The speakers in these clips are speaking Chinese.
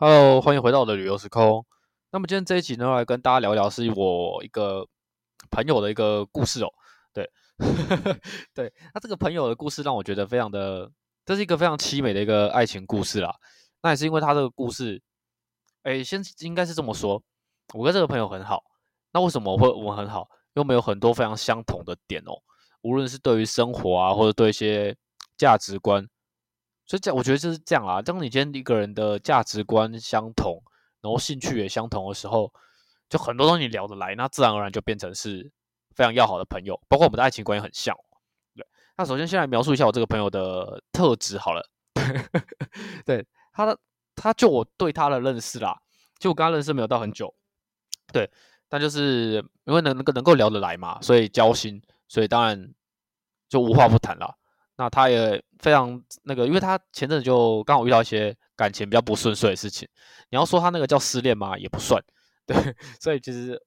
Hello，欢迎回到我的旅游时空。那么今天这一集呢，来跟大家聊一聊，是我一个朋友的一个故事哦。对，对，那这个朋友的故事让我觉得非常的，这是一个非常凄美的一个爱情故事啦。那也是因为他这个故事，哎，先应该是这么说，我跟这个朋友很好。那为什么会我们很好？因为我们有很多非常相同的点哦，无论是对于生活啊，或者对一些价值观。所以这我觉得就是这样啦。当你今天一个人的价值观相同，然后兴趣也相同的时候，就很多东西聊得来，那自然而然就变成是非常要好的朋友。包括我们的爱情观也很像。对，那首先先来描述一下我这个朋友的特质好了。对他的，他就我对他的认识啦，就我跟他认识没有到很久。对，但就是因为能能够能够聊得来嘛，所以交心，所以当然就无话不谈了。那他也非常那个，因为他前阵子就刚好遇到一些感情比较不顺遂的事情。你要说他那个叫失恋吗？也不算，对。所以其实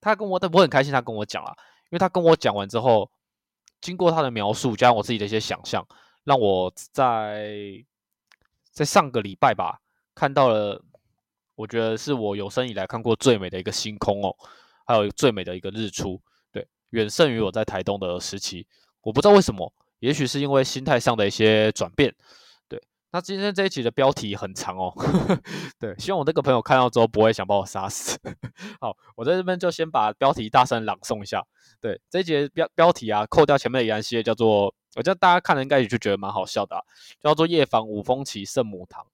他跟我，我很开心，他跟我讲了，因为他跟我讲完之后，经过他的描述，加上我自己的一些想象，让我在在上个礼拜吧，看到了，我觉得是我有生以来看过最美的一个星空哦，还有最美的一个日出，对，远胜于我在台东的时期。我不知道为什么。也许是因为心态上的一些转变，对。那今天这一集的标题很长哦，呵 呵对，希望我那个朋友看到之后不会想把我杀死。好，我在这边就先把标题大声朗诵一下。对，这一节标标题啊，扣掉前面的言系列，叫做我觉得大家看了应该也就觉得蛮好笑的，啊叫做夜访五峰旗圣母堂，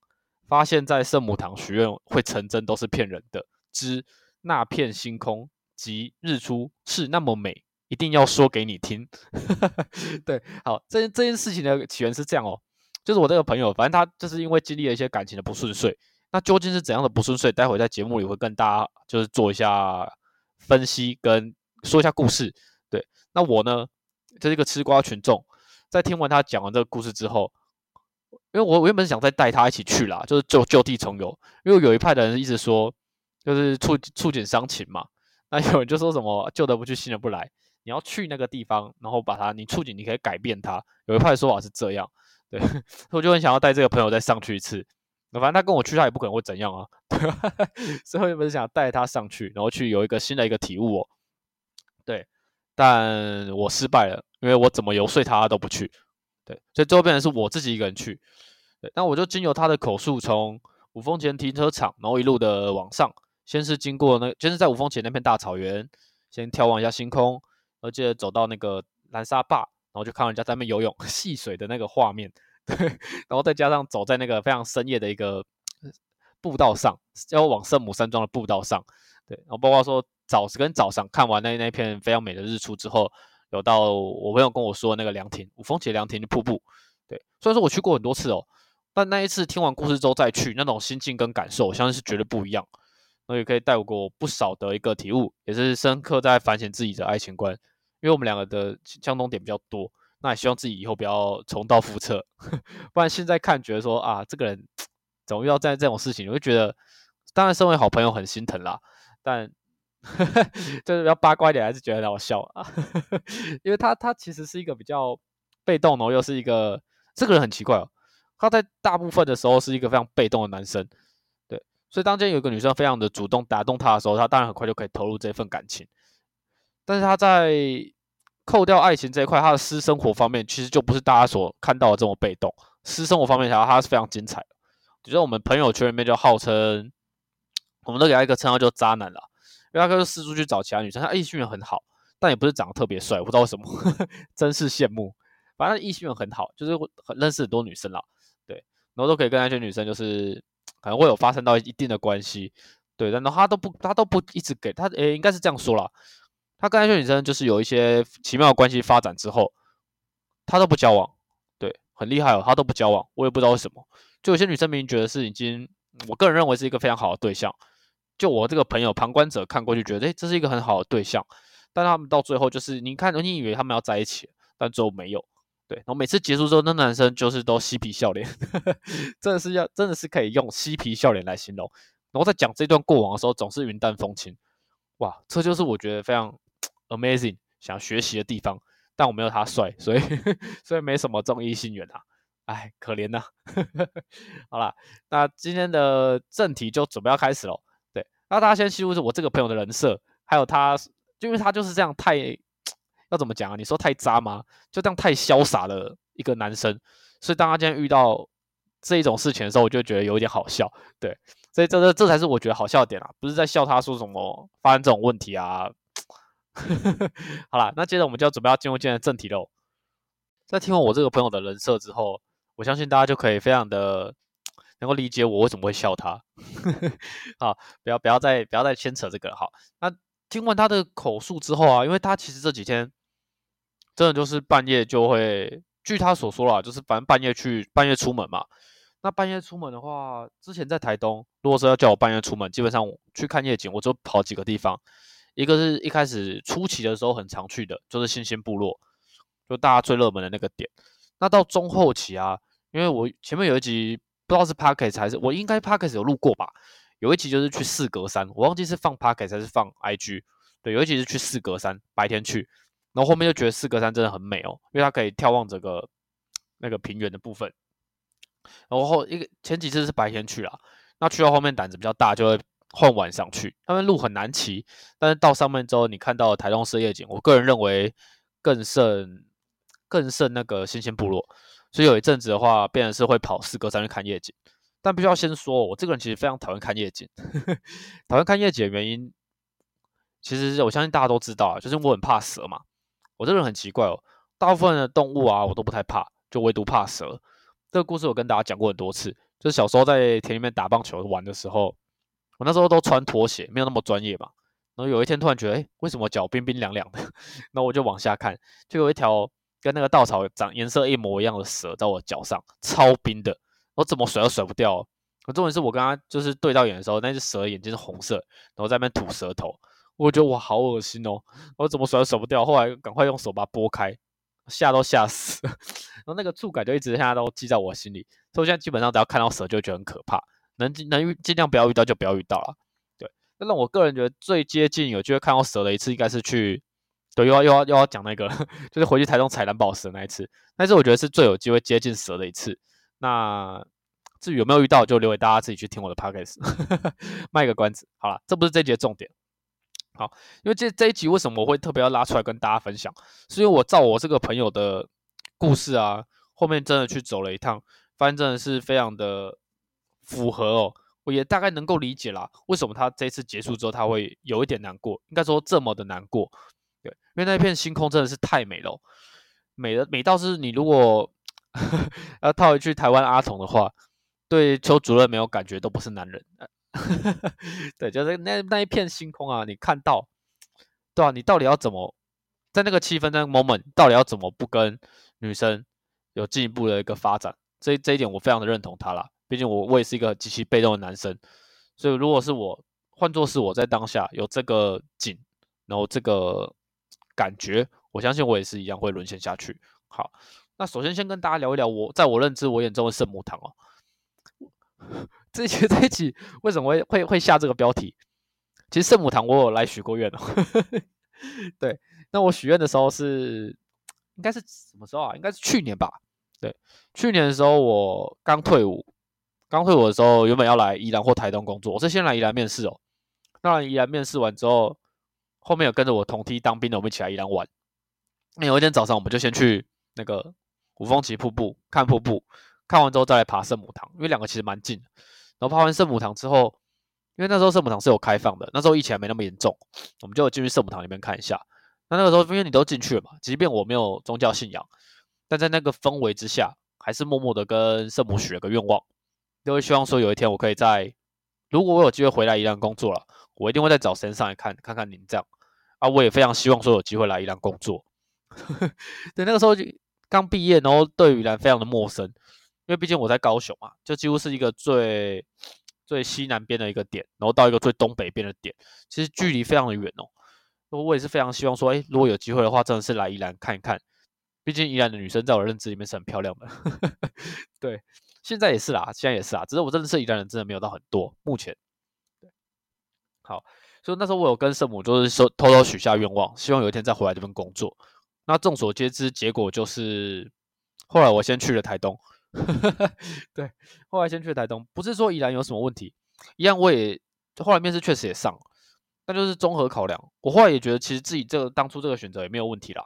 发现在圣母堂许愿会成真都是骗人的。之那片星空及日出是那么美。一定要说给你听，对，好，这这件事情的起源是这样哦，就是我这个朋友，反正他就是因为经历了一些感情的不顺遂，那究竟是怎样的不顺遂？待会在节目里会跟大家就是做一下分析，跟说一下故事。对，那我呢，这是一个吃瓜群众，在听完他讲完这个故事之后，因为我我原本想再带他一起去啦，就是就就地重游，因为有一派的人一直说，就是触触景伤情嘛，那有人就说什么旧的不去，新的不来。你要去那个地方，然后把它，你触景，你可以改变它。有一派说法是这样，对，我就很想要带这个朋友再上去一次。那反正他跟我去，他也不可能会怎样啊，对吧 所以我本是想带他上去，然后去有一个新的一个体悟哦。对，但我失败了，因为我怎么游说他都不去。对，所以最后变成是我自己一个人去。对，那我就经由他的口述，从五峰前停车场，然后一路的往上，先是经过那，先是在五峰前那片大草原，先眺望一下星空。而且走到那个南沙坝，然后就看到人家在那边游泳 戏水的那个画面，对，然后再加上走在那个非常深夜的一个步道上，要往圣母山庄的步道上，对，然后包括说早跟早上看完那那片非常美的日出之后，有到我朋友跟我说那个凉亭五峰节凉亭的瀑布，对，虽然说我去过很多次哦，但那一次听完故事之后再去，那种心境跟感受，我相信是绝对不一样，那也可以带给我不少的一个体悟，也是深刻在反省自己的爱情观。因为我们两个的相同点比较多，那也希望自己以后不要重蹈覆辙，不然现在看觉得说啊，这个人怎么遇到这这种事情，我就觉得，当然身为好朋友很心疼啦，但 就是比较八卦一点，还是觉得很好笑啊，因为他他其实是一个比较被动的，又是一个这个人很奇怪哦，他在大部分的时候是一个非常被动的男生，对，所以当今有一个女生非常的主动打动他的时候，他当然很快就可以投入这份感情。但是他在扣掉爱情这一块，他的私生活方面其实就不是大家所看到的这么被动。私生活方面，他他是非常精彩的。就是我们朋友圈里面就号称，我们都给他一个称号叫渣男了，因为他就四处去找其他女生。他异性缘很好，但也不是长得特别帅，不知道为什么，真是羡慕。反正异性缘很好，就是很认识很多女生啦，对，然后都可以跟那些女生就是可能会有发生到一定的关系，对，然后他都不他都不一直给他，诶，应该是这样说啦。他跟那些女生就是有一些奇妙的关系发展之后，他都不交往，对，很厉害哦，他都不交往，我也不知道为什么。就有些女生明明觉得是已经，我个人认为是一个非常好的对象，就我这个朋友旁观者看过去觉得，哎，这是一个很好的对象，但他们到最后就是，你看，你以为他们要在一起，但最后没有，对。然后每次结束之后，那男生就是都嬉皮笑脸，真的是要，真的是可以用嬉皮笑脸来形容。然后在讲这段过往的时候，总是云淡风轻，哇，这就是我觉得非常。Amazing，想学习的地方，但我没有他帅，所以 所以没什么中异性缘啊。哎，可怜呐。好了，那今天的正题就准备要开始喽。对，那大家先记住是我这个朋友的人设，还有他，因为他就是这样太要怎么讲啊？你说太渣吗？就这样太潇洒的一个男生，所以当他今天遇到这一种事情的时候，我就觉得有一点好笑。对，所以这这这才是我觉得好笑点啊，不是在笑他说什么发生这种问题啊。好了，那接着我们就要准备要进入今天的正题喽。在听完我这个朋友的人设之后，我相信大家就可以非常的能够理解我为什么会笑他。好，不要不要再不要再牵扯这个了。好，那听完他的口述之后啊，因为他其实这几天真的就是半夜就会，据他所说啦，就是反正半夜去半夜出门嘛。那半夜出门的话，之前在台东，如果说要叫我半夜出门，基本上去看夜景，我就跑几个地方。一个是一开始初期的时候很常去的，就是新兴部落，就大家最热门的那个点。那到中后期啊，因为我前面有一集不知道是 p a c k e t 还是我应该 p a c k e t 有录过吧，有一集就是去四格山，我忘记是放 p a c k e t 还是放 IG。对，有一集是去四格山，白天去，然后后面就觉得四格山真的很美哦，因为它可以眺望整个那个平原的部分。然后一个前几次是白天去了，那去到后面胆子比较大，就会。换晚上去，他们路很难骑，但是到上面之后，你看到台东市夜景，我个人认为更胜更胜那个新鲜部落。所以有一阵子的话，变成是会跑四哥山去看夜景。但必须要先说，我这个人其实非常讨厌看夜景。讨厌看夜景的原因，其实我相信大家都知道啊，就是我很怕蛇嘛。我这个人很奇怪哦，大部分的动物啊，我都不太怕，就唯独怕蛇。这个故事我跟大家讲过很多次，就是小时候在田里面打棒球玩的时候。我那时候都穿拖鞋，没有那么专业嘛。然后有一天突然觉得，哎，为什么脚冰冰凉凉的？然后我就往下看，就有一条跟那个稻草长颜色一模一样的蛇在我脚上，超冰的，我怎么甩都甩不掉。可重点是我跟他就是对到眼的时候，那只蛇眼睛是红色，然后在那边吐舌头，我觉得哇，好恶心哦！我怎么甩都甩不掉，后来赶快用手把它拨开，吓都吓死了。然后那个触感就一直现在都记在我心里，所以我现在基本上只要看到蛇就觉得很可怕。能能尽量不要遇到就不要遇到了，对。那让我个人觉得最接近有机会看到蛇的一次，应该是去，对，又要又要又要讲那个，就是回去台中采蓝宝石的那一次。那次我觉得是最有机会接近蛇的一次。那至于有没有遇到，就留给大家自己去听我的 podcast，卖个关子。好了，这不是这节重点。好，因为这这一集为什么我会特别要拉出来跟大家分享，是因为我照我这个朋友的故事啊，后面真的去走了一趟，发现真的是非常的。符合哦，我也大概能够理解啦。为什么他这次结束之后他会有一点难过？应该说这么的难过，对，因为那一片星空真的是太美了，美的美到是你如果 要套一句台湾阿童的话，对邱主任没有感觉都不是男人。对，就是那那一片星空啊，你看到，对啊，你到底要怎么在那个气氛那个 moment，到底要怎么不跟女生有进一步的一个发展？这这一点我非常的认同他啦。毕竟我我也是一个极其被动的男生，所以如果是我换作是我在当下有这个景，然后这个感觉，我相信我也是一样会沦陷下去。好，那首先先跟大家聊一聊我在我认知我眼中的圣母堂哦。这 期这一期为什么会会会下这个标题？其实圣母堂我有来许过愿哦。对，那我许愿的时候是应该是什么时候啊？应该是去年吧。对，去年的时候我刚退伍。刚退伍的时候，原本要来宜兰或台东工作，我是先来宜兰面试哦。那，宜兰面试完之后，后面有跟着我同梯当兵的，我们一起来宜兰玩。那有一天早上，我们就先去那个五峰旗瀑布看瀑布，看完之后再来爬圣母堂，因为两个其实蛮近。然后爬完圣母堂之后，因为那时候圣母堂是有开放的，那时候疫情还没那么严重，我们就进去圣母堂里面看一下。那那个时候，因为你都进去了嘛，即便我没有宗教信仰，但在那个氛围之下，还是默默的跟圣母许了个愿望。都会希望说有一天我可以在，如果我有机会回来宜兰工作了，我一定会再找神上来看看看您这样啊，我也非常希望说有机会来宜兰工作。对，那个时候就刚毕业，然后对宜兰非常的陌生，因为毕竟我在高雄嘛，就几乎是一个最最西南边的一个点，然后到一个最东北边的点，其实距离非常的远哦。我也是非常希望说，哎，如果有机会的话，真的是来宜兰看一看，毕竟宜兰的女生在我认知里面是很漂亮的。对。现在也是啦，现在也是啊，只是我认识宜兰人真的没有到很多。目前，好，所以那时候我有跟圣母就是说偷偷许下愿望，希望有一天再回来这边工作。那众所皆知，结果就是后来我先去了台东，对，后来先去了台东，不是说宜兰有什么问题，一样我也后来面试确实也上，那就是综合考量。我后来也觉得其实自己这个当初这个选择也没有问题啦，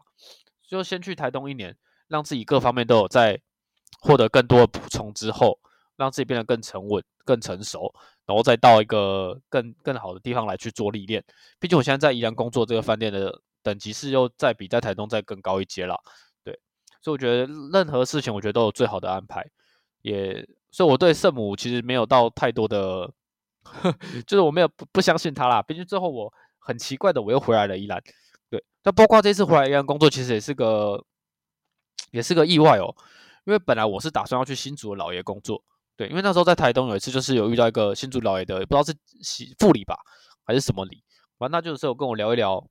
就先去台东一年，让自己各方面都有在获得更多的补充之后，让自己变得更沉稳、更成熟，然后再到一个更更好的地方来去做历练。毕竟我现在在宜兰工作，这个饭店的等级是又再比在台东再更高一阶了。对所以我觉得任何事情，我觉得都有最好的安排。也，所以我对圣母其实没有到太多的，就是我没有不不相信他啦。毕竟最后我很奇怪的，我又回来了宜兰。对，那包括这次回来宜兰工作，其实也是个 也是个意外哦。因为本来我是打算要去新竹的老爷工作，对，因为那时候在台东有一次就是有遇到一个新竹老爷的，不知道是喜副理吧还是什么理，完那就是有跟我聊一聊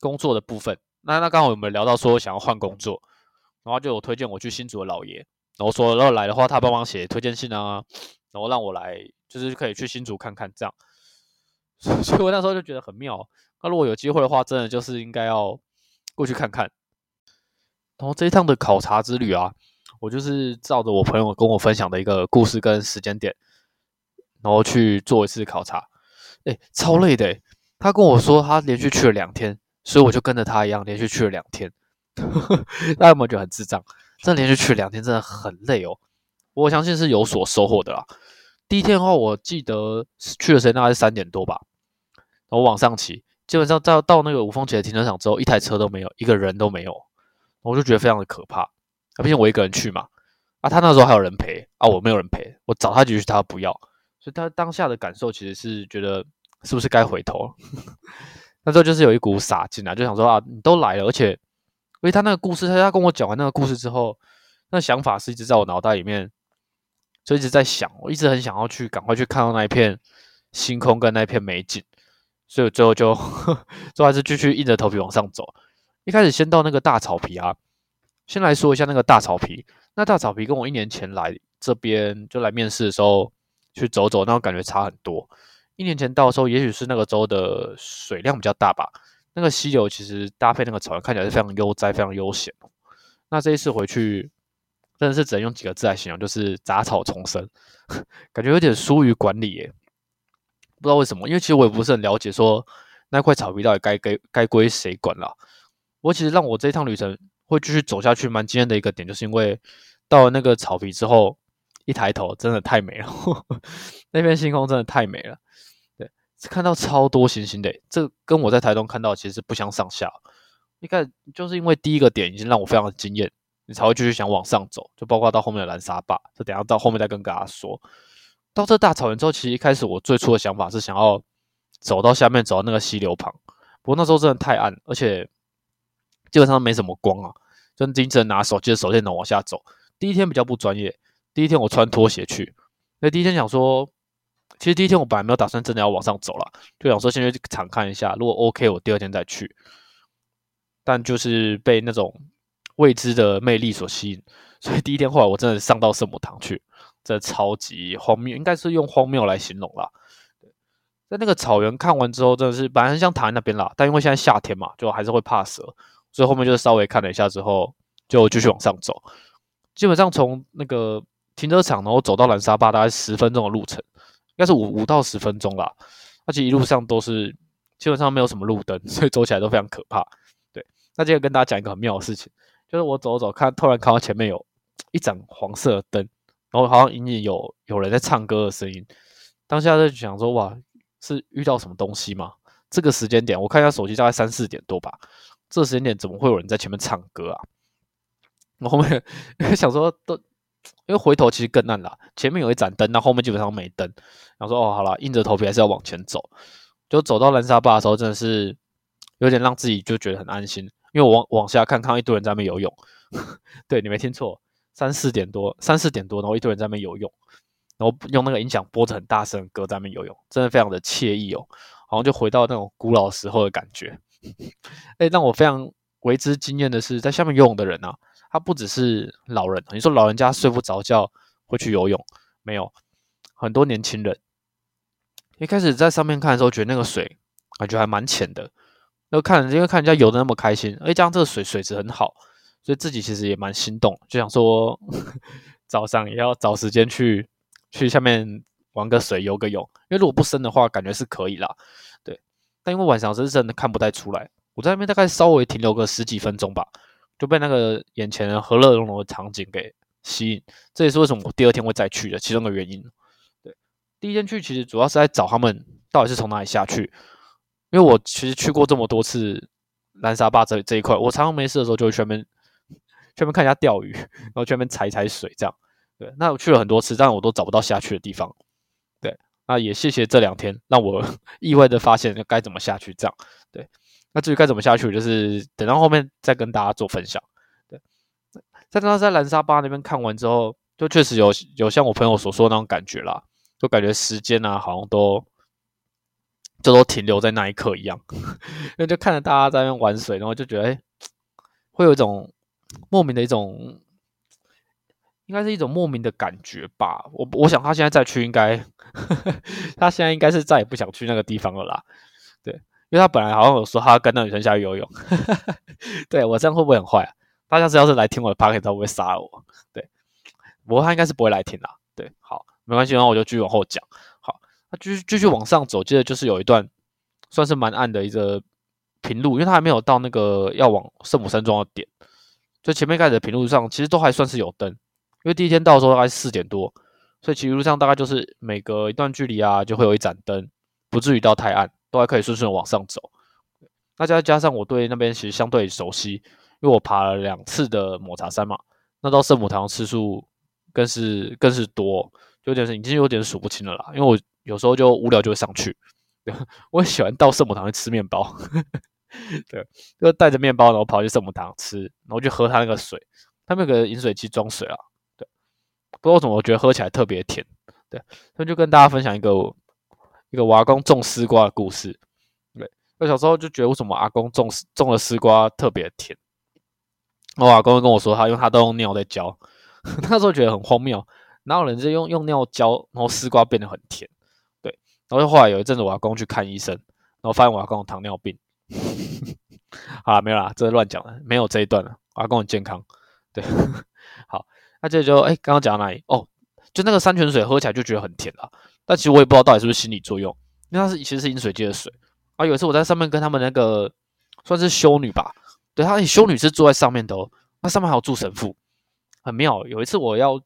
工作的部分。那那刚好我们聊到说想要换工作？然后就有推荐我去新竹的老爷，然后说然后来的话，他帮忙写推荐信啊，然后让我来，就是可以去新竹看看这样。所以我那时候就觉得很妙。那如果有机会的话，真的就是应该要过去看看。然后这一趟的考察之旅啊，我就是照着我朋友跟我分享的一个故事跟时间点，然后去做一次考察。哎，超累的。他跟我说他连续去了两天，所以我就跟着他一样连续去了两天。大家有没有觉得很智障？这连续去两天真的很累哦。我相信是有所收获的啦。第一天的话，我记得去的时间大概是三点多吧。然后往上骑，基本上到到那个五峰节的停车场之后，一台车都没有，一个人都没有。我就觉得非常的可怕。啊，毕竟我一个人去嘛。啊，他那时候还有人陪啊，我没有人陪。我找他几句，他不要。所以他当下的感受其实是觉得是不是该回头了？那时候就是有一股傻劲啊，就想说啊，你都来了，而且。因为他那个故事，他他跟我讲完那个故事之后，那想法是一直在我脑袋里面，就一直在想，我一直很想要去赶快去看到那一片星空跟那一片美景，所以我最后就 最后还是继续硬着头皮往上走。一开始先到那个大草皮啊，先来说一下那个大草皮。那大草皮跟我一年前来这边就来面试的时候去走走，那种感觉差很多。一年前到的时候，也许是那个州的水量比较大吧。那个溪流其实搭配那个草原看起来是非常悠哉、非常悠闲那这一次回去，真的是只能用几个字来形容，就是杂草丛生，感觉有点疏于管理耶。不知道为什么，因为其实我也不是很了解，说那块草皮到底该该该归谁管了。我其实让我这一趟旅程会继续走下去蛮惊艳的一个点，就是因为到了那个草皮之后，一抬头真的太美了，那片星空真的太美了。对看到超多星星的，这跟我在台东看到其实不相上下。你看，就是因为第一个点已经让我非常的惊艳，你才会继续想往上走。就包括到后面的蓝沙坝，这等下到后面再跟大家说。到这大草原之后，其实一开始我最初的想法是想要走到下面，走到那个溪流旁。不过那时候真的太暗，而且基本上没什么光啊，就只能拿手机的手电筒往下走。第一天比较不专业，第一天我穿拖鞋去，那第一天想说。其实第一天我本来没有打算真的要往上走了，就想说先去场看一下，如果 OK，我第二天再去。但就是被那种未知的魅力所吸引，所以第一天后来我真的上到圣母堂去，这超级荒谬，应该是用荒谬来形容啦。在那个草原看完之后，真的是本来很想躺在那边啦，但因为现在夏天嘛，就还是会怕蛇，所以后面就是稍微看了一下之后，就继续往上走。基本上从那个停车场，然后走到蓝沙坝，大概十分钟的路程。应该是五五到十分钟啦，而且一路上都是基本上没有什么路灯，所以走起来都非常可怕。对，那接着跟大家讲一个很妙的事情，就是我走走看，突然看到前面有一盏黄色的灯，然后好像隐隐有有人在唱歌的声音。当下就想说，哇，是遇到什么东西吗？这个时间点，我看一下手机，大概三四点多吧。这个时间点怎么会有人在前面唱歌啊？我 后面 想说都。因为回头其实更暗了，前面有一盏灯，那后面基本上没灯。然后说哦，好了，硬着头皮还是要往前走。就走到蓝沙坝的时候，真的是有点让自己就觉得很安心，因为我往往下看，看到一堆人在那边游泳。对你没听错，三四点多，三四点多，然后一堆人在那边游泳，然后用那个音响播着很大声的歌在那边游泳，真的非常的惬意哦，好像就回到那种古老时候的感觉。哎，让我非常为之惊艳的是，在下面游泳的人啊。他不只是老人，你说老人家睡不着觉会去游泳，没有很多年轻人。一开始在上面看的时候，觉得那个水感觉还蛮浅的，那看因为看人家游的那么开心，而且加上这个水水质很好，所以自己其实也蛮心动，就想说 早上也要找时间去去下面玩个水、游个泳，因为如果不深的话，感觉是可以啦。但因为晚上是真的看不太出来，我在那边大概稍微停留个十几分钟吧，就被那个眼前的和乐融融的场景给吸引。这也是为什么我第二天会再去的其中的原因。对，第一天去其实主要是在找他们到底是从哪里下去，因为我其实去过这么多次南沙坝这这一块，我常常没事的时候就会去那边。去那边看一下钓鱼，然后去那边踩踩水，这样。对，那我去了很多次，但我都找不到下去的地方。那也谢谢这两天让我 意外的发现该怎么下去，这样。对，那至于该怎么下去，就是等到后面再跟大家做分享。对，在刚刚在蓝沙巴那边看完之后，就确实有有像我朋友所说的那种感觉啦，就感觉时间啊好像都就都停留在那一刻一样，因为就看着大家在那边玩水，然后就觉得哎，会有一种。莫名的一种，应该是一种莫名的感觉吧。我我想他现在再去，应该 他现在应该是再也不想去那个地方了啦。对，因为他本来好像有说他要跟那女生下去游泳。对我这样会不会很坏啊？大家只要是来听我的 p o c a s t 他不会杀了我？对，不过他应该是不会来听啦。对，好，没关系，那我就继续往后讲。好，他继续继续往上走，接着就是有一段算是蛮暗的一个平路，因为他还没有到那个要往圣母山庄的点。就前面开始的平路上，其实都还算是有灯，因为第一天到的时候大概四点多，所以其实路上大概就是每隔一段距离啊，就会有一盏灯，不至于到太暗，都还可以顺顺往上走。那再加上我对那边其实相对熟悉，因为我爬了两次的抹茶山嘛，那到圣母堂次数更是更是多，有点已经有点数不清了啦。因为我有时候就无聊就会上去，我喜欢到圣母堂去吃面包。对，就带着面包，然后跑去圣母堂吃，然后去喝他那个水，他那个饮水机装水啊。不知道怎么，我觉得喝起来特别甜。对，那就跟大家分享一个一个我阿公种丝瓜的故事。对，我小时候就觉得为什么阿公种种了丝瓜特别甜。我阿公跟我说，他用他都用尿在浇，那时候觉得很荒谬，哪有人是用用尿浇，然后丝瓜变得很甜？对，然后后来有一阵子我阿公去看医生，然后发现我阿公有糖尿病。好了，没有啦，这是乱讲的，没有这一段了。阿公很健康，对，好，那这就哎，刚刚讲到哪里？哦，就那个山泉水喝起来就觉得很甜啊，但其实我也不知道到底是不是心理作用，因为它是其实是饮水机的水啊。有一次我在上面跟他们那个算是修女吧，对，他修女是坐在上面的哦，那上面还有住神父，很妙。有一次我要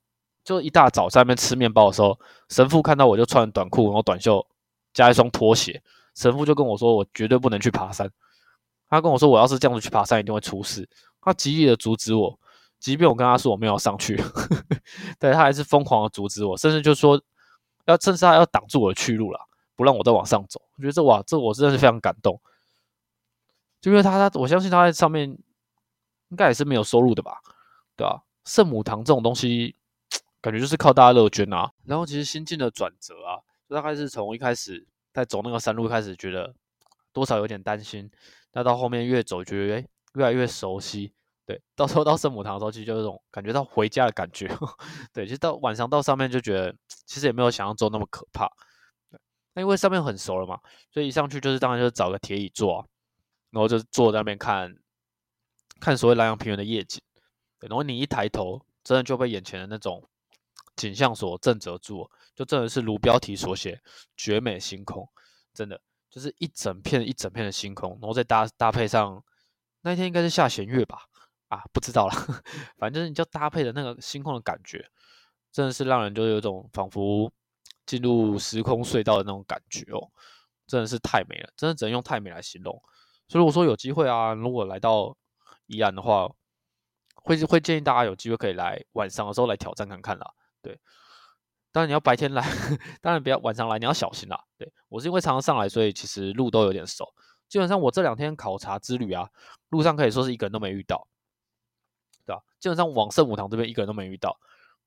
就一大早在那边吃面包的时候，神父看到我就穿短裤然后短袖加一双拖鞋。神父就跟我说：“我绝对不能去爬山。”他跟我说：“我要是这样子去爬山，一定会出事。”他极力的阻止我，即便我跟他说我没有上去，对他还是疯狂的阻止我，甚至就说要甚至他要挡住我的去路了，不让我再往上走。我觉得这哇，这我真的是非常感动，就因为他他我相信他在上面应该也是没有收入的吧，对吧？圣母堂这种东西，感觉就是靠大家乐捐啊。然后其实心境的转折啊，大概是从一开始。在走那个山路，开始觉得多少有点担心。那到后面越走，觉得诶越来越熟悉。对，到时候到圣母堂的时候，其实就有种感觉到回家的感觉。对，其实到晚上到上面就觉得，其实也没有想象中那么可怕。那因为上面很熟了嘛，所以一上去就是当然就是找个铁椅坐，然后就坐在那边看，看所谓南阳平原的夜景。然后你一抬头，真的就被眼前的那种景象所震慑住。就真的是如标题所写，绝美星空，真的就是一整片一整片的星空，然后再搭搭配上那天应该是下弦月吧，啊，不知道了，反正就是你就搭配的那个星空的感觉，真的是让人就有种仿佛进入时空隧道的那种感觉哦，真的是太美了，真的只能用太美来形容。所以我说有机会啊，如果来到宜兰的话，会会建议大家有机会可以来晚上的时候来挑战看看啦，对。当然你要白天来，当然不要晚上来，你要小心啦。对我是因为常常上来，所以其实路都有点熟。基本上我这两天考察之旅啊，路上可以说是一个人都没遇到，对吧？基本上往圣母堂这边一个人都没遇到，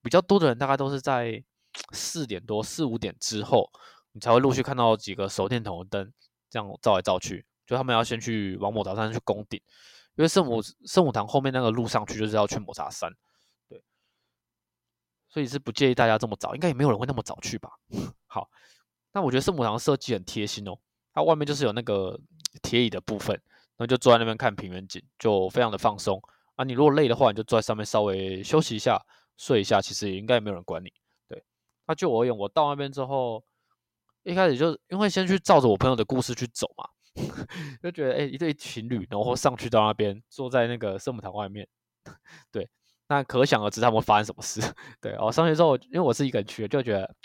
比较多的人大概都是在四点多、四五点之后，你才会陆续看到几个手电筒的灯这样照来照去。就他们要先去往抹茶山去攻顶，因为圣母圣母堂后面那个路上去就是要去抹茶山。对所以是不建议大家这么早，应该也没有人会那么早去吧。好，那我觉得圣母堂设计很贴心哦，它外面就是有那个 铁椅的部分，然后就坐在那边看平原景，就非常的放松啊。你如果累的话，你就坐在上面稍微休息一下，睡一下，其实也应该没有人管你。对，那就我而言，我到那边之后，一开始就因为先去照着我朋友的故事去走嘛，就觉得哎，一对情侣，然后上去到那边，坐在那个圣母堂外面，对，那可想而知他们会发生什么事。对，然后上去之后，因为我是一个人去，就觉得，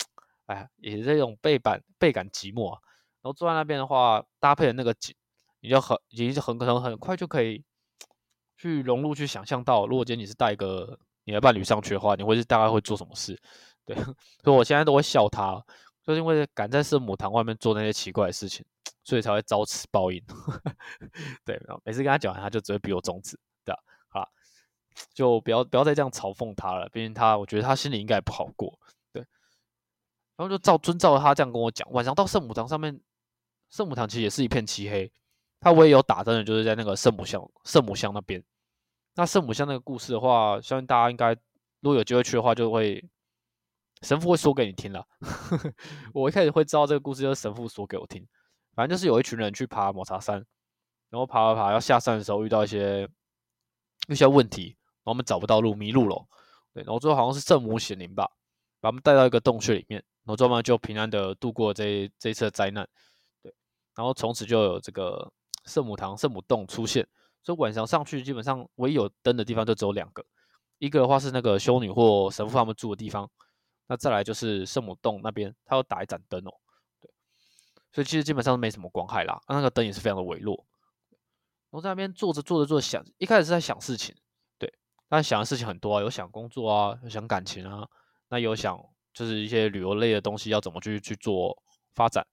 哎，也是这种倍感倍感寂寞。然后坐在那边的话，搭配的那个景，你就很，已经是很可能很快就可以。去融入，去想象到，如果今天你是带一个你的伴侣上去的话，你会是大概会做什么事？对，所以我现在都会笑他，就是因为敢在圣母堂外面做那些奇怪的事情，所以才会遭此报应。对，然后每次跟他讲完，他就只会比我中指，对吧？好，就不要不要再这样嘲讽他了，毕竟他，我觉得他心里应该也不好过。对，然后就照遵照他这样跟我讲，晚上到圣母堂上面，圣母堂其实也是一片漆黑。他唯一有打灯的，就是在那个圣母像圣母像那边。那圣母像那个故事的话，相信大家应该如果有机会去的话，就会神父会说给你听了。我一开始会知道这个故事，就是神父说给我听。反正就是有一群人去爬抹茶山，然后爬爬爬，要下山的时候遇到一些一些问题，然后我们找不到路，迷路了。对，然后最后好像是圣母显灵吧，把他们带到一个洞穴里面，然后最后就平安的度过这这次灾难。对，然后从此就有这个。圣母堂、圣母洞出现，所以晚上上去基本上唯一有灯的地方就只有两个，一个的话是那个修女或神父他们住的地方，那再来就是圣母洞那边，它要打一盏灯哦，对，所以其实基本上没什么光害啦，那个灯也是非常的微弱。我在那边坐着坐着坐着想，一开始是在想事情，对，但想的事情很多啊，有想工作啊，有想感情啊，那有想就是一些旅游类的东西要怎么去去做发展，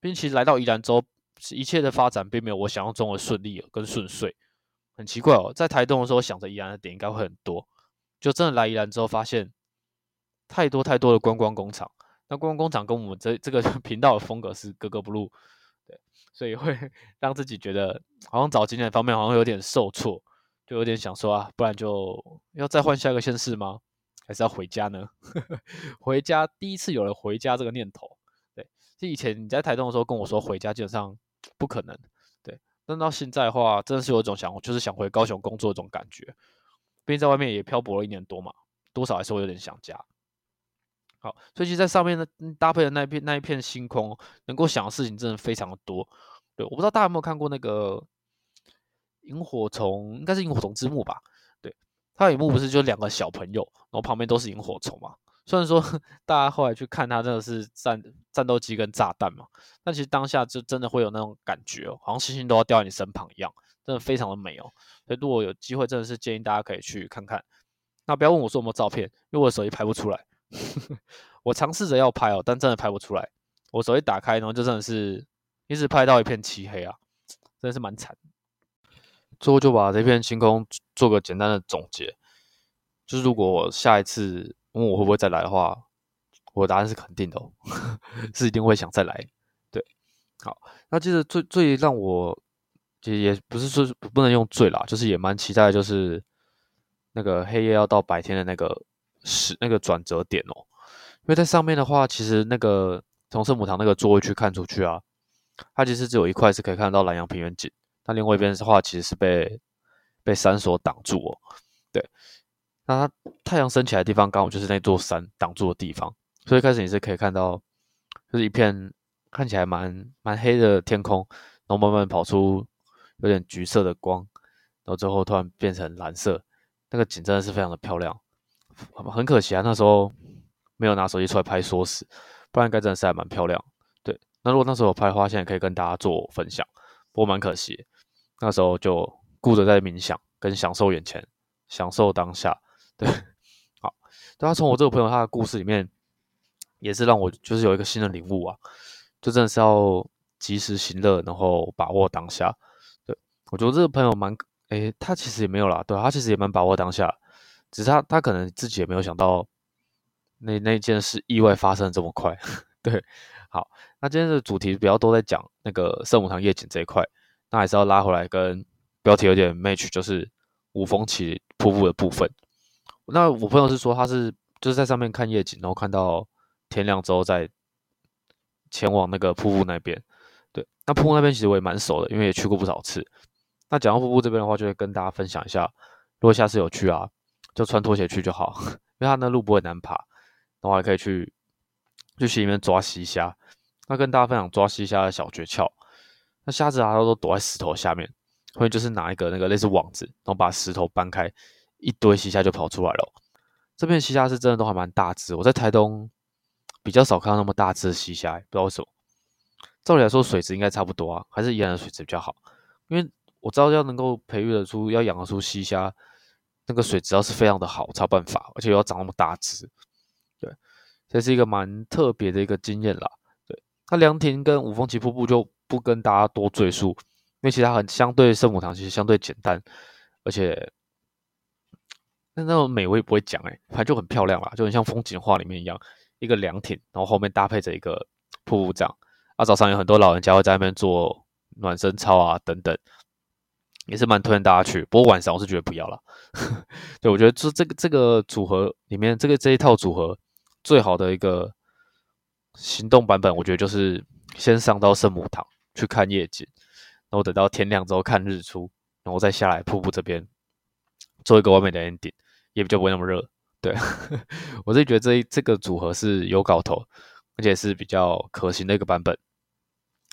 并且来到宜兰州。一切的发展并没有我想象中的顺利跟顺遂，很奇怪哦。在台东的时候想着宜兰的点应该会很多，就真的来宜兰之后发现太多太多的观光工厂。那观光工厂跟我们这这个 频道的风格是格格不入，对，所以会 让自己觉得好像找景点方面好像有点受挫，就有点想说啊，不然就要再换下一个县市吗？还是要回家呢？回家第一次有了回家这个念头，对，就以前你在台东的时候跟我说回家，基本上。不可能，但到现在的话，真的是有一种想，就是想回高雄工作这种感觉。毕竟在外面也漂泊了一年多嘛，多少还是会有点想家。好，所以其实在上面呢，搭配的那一片那一片星空，能够想的事情真的非常的多。对，我不知道大家有没有看过那个萤火虫，应该是萤火虫之墓吧？对，它有一幕不是就两个小朋友，然后旁边都是萤火虫嘛。虽然说 大家后来去看它，真的是战战斗机跟炸弹嘛，但其实当下就真的会有那种感觉哦，好像星星都要掉在你身旁一样，真的非常的美哦。所以如果有机会，真的是建议大家可以去看看。那不要问我说有没有照片，因为我手机拍不出来。我尝试着要拍哦，但真的拍不出来。我手机打开，然后就真的是一直拍到一片漆黑啊，真的是蛮惨。最后就把这片星空做个简单的总结，就是如果我下一次。问我会不会再来的话，我的答案是肯定的，是一定会想再来。对，好，那其实最最让我其实也不是说不能用最啦，就是也蛮期待，就是那个黑夜要到白天的那个时那个转折点哦。因为在上面的话，其实那个从圣母堂那个座位去看出去啊，它其实只有一块是可以看到南洋平原景，那另外一边的话其实是被被山所挡住哦。对。那它太阳升起来的地方刚好就是那座山挡住的地方，所以开始你是可以看到，就是一片看起来蛮蛮黑的天空，然后慢慢跑出有点橘色的光，然后最后突然变成蓝色，那个景真的是非常的漂亮。很可惜啊，那时候没有拿手机出来拍缩时，不然该真的是还蛮漂亮。对，那如果那时候有拍的话，现在可以跟大家做分享，不过蛮可惜，那时候就顾着在冥想跟享受眼前，享受当下。对，好，但他从我这个朋友他的故事里面，也是让我就是有一个新的领悟啊，就真的是要及时行乐，然后把握当下。对我觉得这个朋友蛮，诶，他其实也没有啦，对他其实也蛮把握当下，只是他他可能自己也没有想到，那那件事意外发生这么快。对，好，那今天的主题比较多在讲那个圣母堂夜景这一块，那还是要拉回来跟标题有点 match，就是五峰起瀑布的部分。那我朋友是说，他是就是在上面看夜景，然后看到天亮之后再前往那个瀑布那边。对，那瀑布那边其实我也蛮熟的，因为也去过不少次。那讲到瀑布这边的话，就会跟大家分享一下，如果下次有去啊，就穿拖鞋去就好，因为它那路不会难爬，然后还可以去去溪里面抓溪虾。那跟大家分享抓溪虾的小诀窍。那虾子啊，都躲在石头下面，或者就是拿一个那个类似网子，然后把石头搬开，一堆西虾就跑出来了。这片西虾是真的都还蛮大只，我在台东比较少看到那么大只的西虾，不知道为什么。照理来说，水质应该差不多啊，还是宜兰的水质比较好，因为我知道要能够培育得出，要养得出西虾，那个水质要是非常的好才有办法，而且要长那么大只。对，这是一个蛮特别的一个经验啦。对，那凉亭跟五峰旗瀑布就不跟大家多赘述，因为其他很相对圣母堂，其实相对简单，而且。那那种美我也不会讲哎，反正就很漂亮啦，就很像风景画里面一样，一个凉亭，然后后面搭配着一个瀑布这样。啊，早上有很多老人家会在那边做暖身操啊等等，也是蛮推荐大家去。不过晚上我是觉得不要了。对，我觉得这这个这个组合里面，这个这一套组合最好的一个行动版本，我觉得就是先上到圣母堂去看夜景，然后等到天亮之后看日出，然后再下来瀑布这边做一个完美的 ending。也比较不会那么热，对 我自己觉得这这个组合是有搞头，而且是比较可行的一个版本。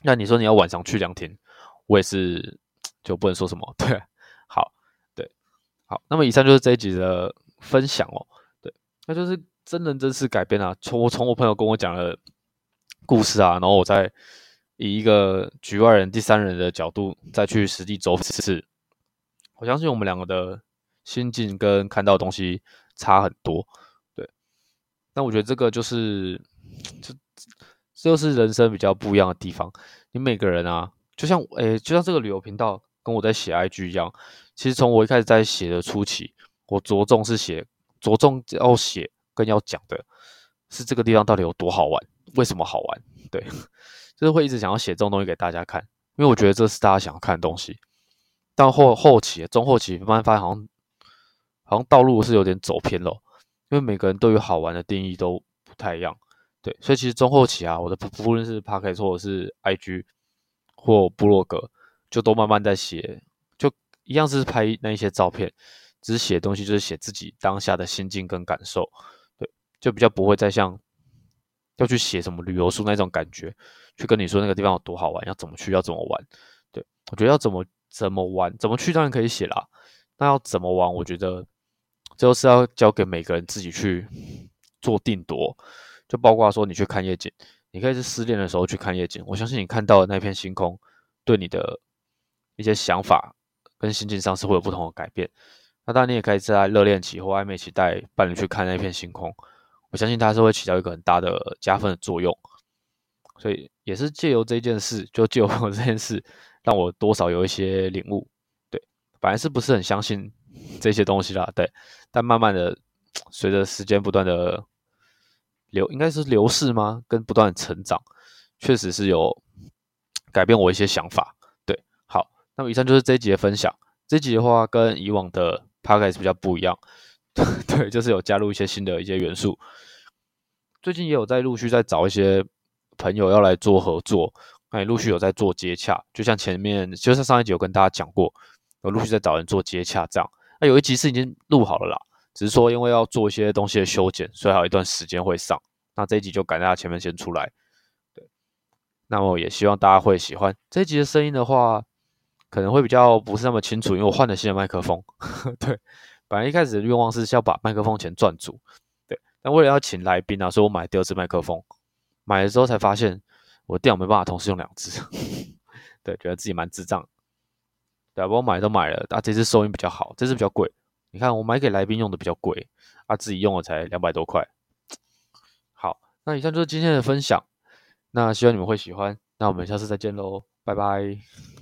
那你说你要晚上去凉亭，我也是就不能说什么，对，好，对，好，那么以上就是这一集的分享哦，对，那就是真人真事改编啊，从我从我朋友跟我讲的故事啊，然后我再以一个局外人、第三人的角度再去实地走一次，我相信我们两个的。心境跟看到的东西差很多，对。那我觉得这个就是，这这就是人生比较不一样的地方。你每个人啊，就像诶，就像这个旅游频道跟我在写 IG 一样，其实从我一开始在写的初期，我着重是写，着重要写跟要讲的是这个地方到底有多好玩，为什么好玩？对，就是会一直想要写这种东西给大家看，因为我觉得这是大家想要看的东西。到后后期、中后期，慢慢发现好像。好像道路是有点走偏了，因为每个人对于好玩的定义都不太一样，对，所以其实中后期啊，我的不论是 p a r k 或者是 IG 或部落格，就都慢慢在写，就一样是拍那一些照片，只是写东西就是写自己当下的心境跟感受，对，就比较不会再像要去写什么旅游书那种感觉，去跟你说那个地方有多好玩，要怎么去，要怎么玩，对我觉得要怎么怎么玩，怎么去当然可以写啦，那要怎么玩，我觉得。这都是要交给每个人自己去做定夺，就包括说你去看夜景，你可以是失恋的时候去看夜景，我相信你看到的那片星空，对你的一些想法跟心境上是会有不同的改变。那当然，你也可以在热恋期或暧昧期带伴侣去看那片星空，我相信它是会起到一个很大的加分的作用。所以也是借由这件事，就借由 这件事，让我多少有一些领悟。对，本来是不是很相信？这些东西啦，对，但慢慢的随着时间不断的流，应该是流逝吗？跟不断的成长，确实是有改变我一些想法。对，好，那么以上就是这一集的分享。这集的话跟以往的 p o d c a s 比较不一样，对，就是有加入一些新的一些元素。最近也有在陆续在找一些朋友要来做合作，那也陆续有在做接洽。就像前面就是上一集有跟大家讲过，有陆续在找人做接洽，这样。有一集是已经录好了啦，只是说因为要做一些东西的修剪，所以还有一段时间会上。那这一集就赶在前面先出来。对，那么也希望大家会喜欢这一集的声音的话，可能会比较不是那么清楚，因为我换了新的麦克风。对，本来一开始的愿望是要把麦克风钱赚足。对，但为了要请来宾啊，所以我买第二支麦克风。买了之后才发现，我电脑没办法同时用两支。对，觉得自己蛮智障。对啊，我买都买了，啊，这次收音比较好，这次比较贵。你看，我买给来宾用的比较贵，啊，自己用了才两百多块。好，那以上就是今天的分享，那希望你们会喜欢，那我们下次再见喽，拜拜。